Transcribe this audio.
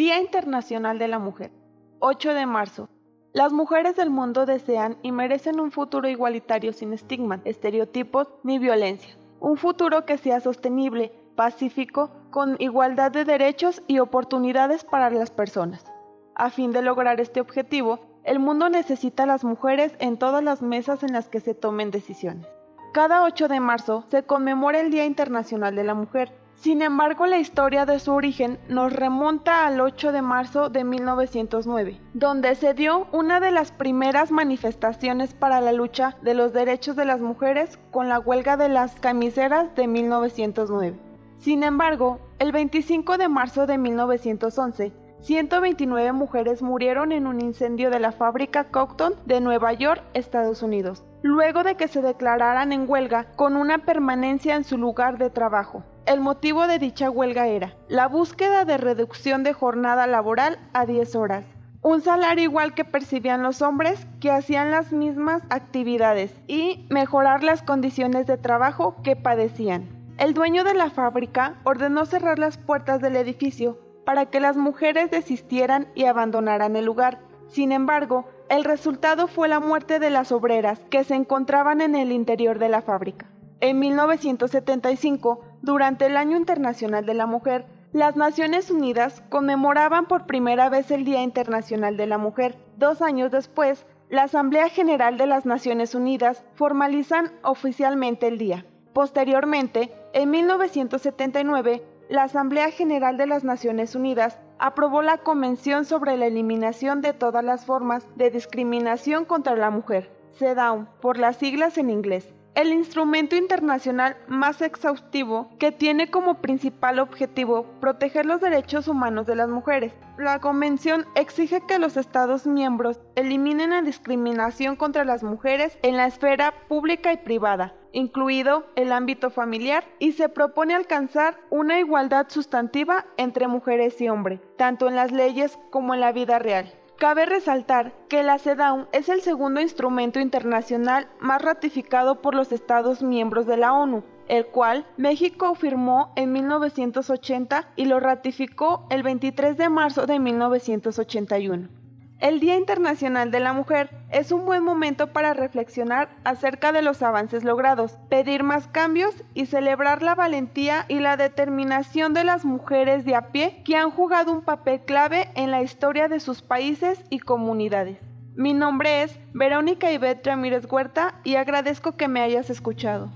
Día Internacional de la Mujer. 8 de marzo. Las mujeres del mundo desean y merecen un futuro igualitario sin estigmas, estereotipos ni violencia. Un futuro que sea sostenible, pacífico, con igualdad de derechos y oportunidades para las personas. A fin de lograr este objetivo, el mundo necesita a las mujeres en todas las mesas en las que se tomen decisiones. Cada 8 de marzo se conmemora el Día Internacional de la Mujer, sin embargo, la historia de su origen nos remonta al 8 de marzo de 1909, donde se dio una de las primeras manifestaciones para la lucha de los derechos de las mujeres con la huelga de las camiseras de 1909. Sin embargo, el 25 de marzo de 1911, 129 mujeres murieron en un incendio de la fábrica Cocton de Nueva York, Estados Unidos, luego de que se declararan en huelga con una permanencia en su lugar de trabajo. El motivo de dicha huelga era la búsqueda de reducción de jornada laboral a 10 horas, un salario igual que percibían los hombres que hacían las mismas actividades y mejorar las condiciones de trabajo que padecían. El dueño de la fábrica ordenó cerrar las puertas del edificio para que las mujeres desistieran y abandonaran el lugar. Sin embargo, el resultado fue la muerte de las obreras que se encontraban en el interior de la fábrica. En 1975, durante el Año Internacional de la Mujer, las Naciones Unidas conmemoraban por primera vez el Día Internacional de la Mujer. Dos años después, la Asamblea General de las Naciones Unidas formalizan oficialmente el día. Posteriormente, en 1979, la Asamblea General de las Naciones Unidas aprobó la Convención sobre la Eliminación de todas las formas de discriminación contra la mujer, CEDAW, por las siglas en inglés el instrumento internacional más exhaustivo que tiene como principal objetivo proteger los derechos humanos de las mujeres. La Convención exige que los Estados miembros eliminen la discriminación contra las mujeres en la esfera pública y privada, incluido el ámbito familiar, y se propone alcanzar una igualdad sustantiva entre mujeres y hombres, tanto en las leyes como en la vida real. Cabe resaltar que la CEDAW es el segundo instrumento internacional más ratificado por los Estados miembros de la ONU, el cual México firmó en 1980 y lo ratificó el 23 de marzo de 1981. El Día Internacional de la Mujer es un buen momento para reflexionar acerca de los avances logrados, pedir más cambios y celebrar la valentía y la determinación de las mujeres de a pie que han jugado un papel clave en la historia de sus países y comunidades. Mi nombre es Verónica Ivette Ramírez Huerta y agradezco que me hayas escuchado.